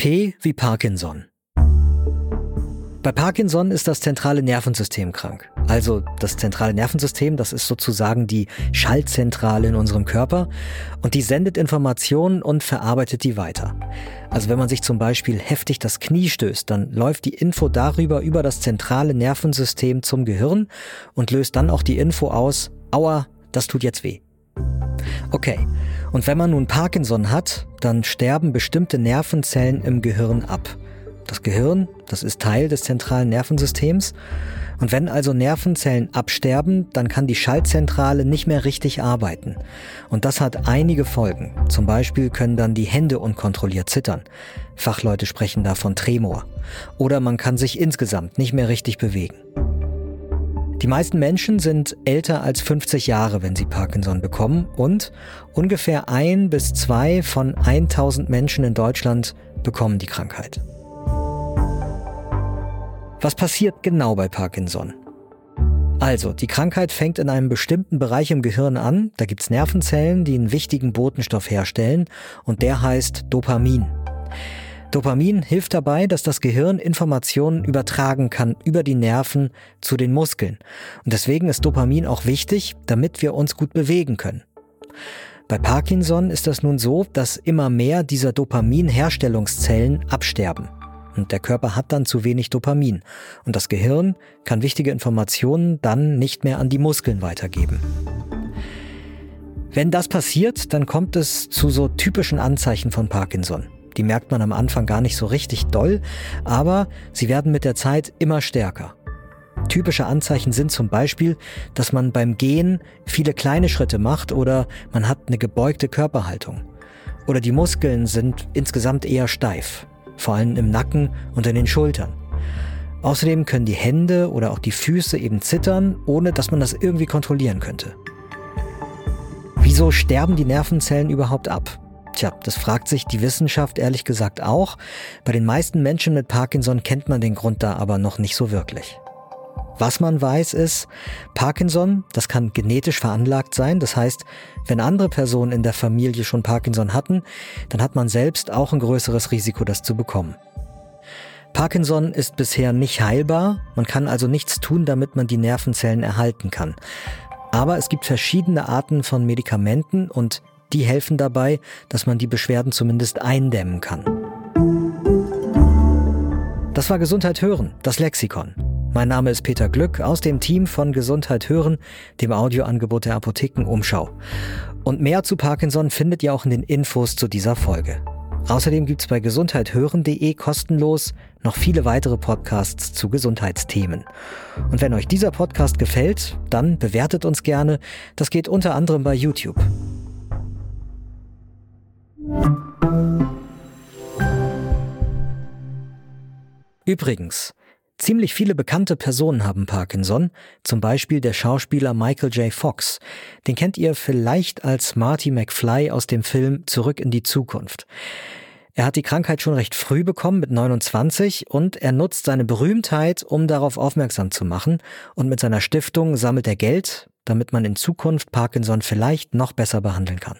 P wie Parkinson. Bei Parkinson ist das zentrale Nervensystem krank. Also das zentrale Nervensystem, das ist sozusagen die Schaltzentrale in unserem Körper und die sendet Informationen und verarbeitet die weiter. Also wenn man sich zum Beispiel heftig das Knie stößt, dann läuft die Info darüber über das zentrale Nervensystem zum Gehirn und löst dann auch die Info aus, aua, das tut jetzt weh. Okay, und wenn man nun Parkinson hat, dann sterben bestimmte Nervenzellen im Gehirn ab. Das Gehirn, das ist Teil des zentralen Nervensystems. Und wenn also Nervenzellen absterben, dann kann die Schaltzentrale nicht mehr richtig arbeiten. Und das hat einige Folgen. Zum Beispiel können dann die Hände unkontrolliert zittern. Fachleute sprechen da von Tremor. Oder man kann sich insgesamt nicht mehr richtig bewegen. Die meisten Menschen sind älter als 50 Jahre, wenn sie Parkinson bekommen und ungefähr ein bis zwei von 1000 Menschen in Deutschland bekommen die Krankheit. Was passiert genau bei Parkinson? Also, die Krankheit fängt in einem bestimmten Bereich im Gehirn an. Da gibt's Nervenzellen, die einen wichtigen Botenstoff herstellen und der heißt Dopamin. Dopamin hilft dabei, dass das Gehirn Informationen übertragen kann über die Nerven zu den Muskeln. Und deswegen ist Dopamin auch wichtig, damit wir uns gut bewegen können. Bei Parkinson ist das nun so, dass immer mehr dieser Dopaminherstellungszellen absterben. Und der Körper hat dann zu wenig Dopamin. Und das Gehirn kann wichtige Informationen dann nicht mehr an die Muskeln weitergeben. Wenn das passiert, dann kommt es zu so typischen Anzeichen von Parkinson. Die merkt man am Anfang gar nicht so richtig doll, aber sie werden mit der Zeit immer stärker. Typische Anzeichen sind zum Beispiel, dass man beim Gehen viele kleine Schritte macht oder man hat eine gebeugte Körperhaltung. Oder die Muskeln sind insgesamt eher steif vor allem im Nacken und in den Schultern. Außerdem können die Hände oder auch die Füße eben zittern, ohne dass man das irgendwie kontrollieren könnte. Wieso sterben die Nervenzellen überhaupt ab? Tja, das fragt sich die Wissenschaft ehrlich gesagt auch. Bei den meisten Menschen mit Parkinson kennt man den Grund da aber noch nicht so wirklich. Was man weiß ist, Parkinson, das kann genetisch veranlagt sein. Das heißt, wenn andere Personen in der Familie schon Parkinson hatten, dann hat man selbst auch ein größeres Risiko, das zu bekommen. Parkinson ist bisher nicht heilbar. Man kann also nichts tun, damit man die Nervenzellen erhalten kann. Aber es gibt verschiedene Arten von Medikamenten und die helfen dabei, dass man die Beschwerden zumindest eindämmen kann. Das war Gesundheit hören, das Lexikon. Mein Name ist Peter Glück aus dem Team von Gesundheit hören, dem Audioangebot der Apotheken Umschau. Und mehr zu Parkinson findet ihr auch in den Infos zu dieser Folge. Außerdem gibt's bei gesundheithören.de kostenlos noch viele weitere Podcasts zu Gesundheitsthemen. Und wenn euch dieser Podcast gefällt, dann bewertet uns gerne. Das geht unter anderem bei YouTube. Übrigens, Ziemlich viele bekannte Personen haben Parkinson, zum Beispiel der Schauspieler Michael J. Fox. Den kennt ihr vielleicht als Marty McFly aus dem Film Zurück in die Zukunft. Er hat die Krankheit schon recht früh bekommen, mit 29, und er nutzt seine Berühmtheit, um darauf aufmerksam zu machen. Und mit seiner Stiftung sammelt er Geld, damit man in Zukunft Parkinson vielleicht noch besser behandeln kann.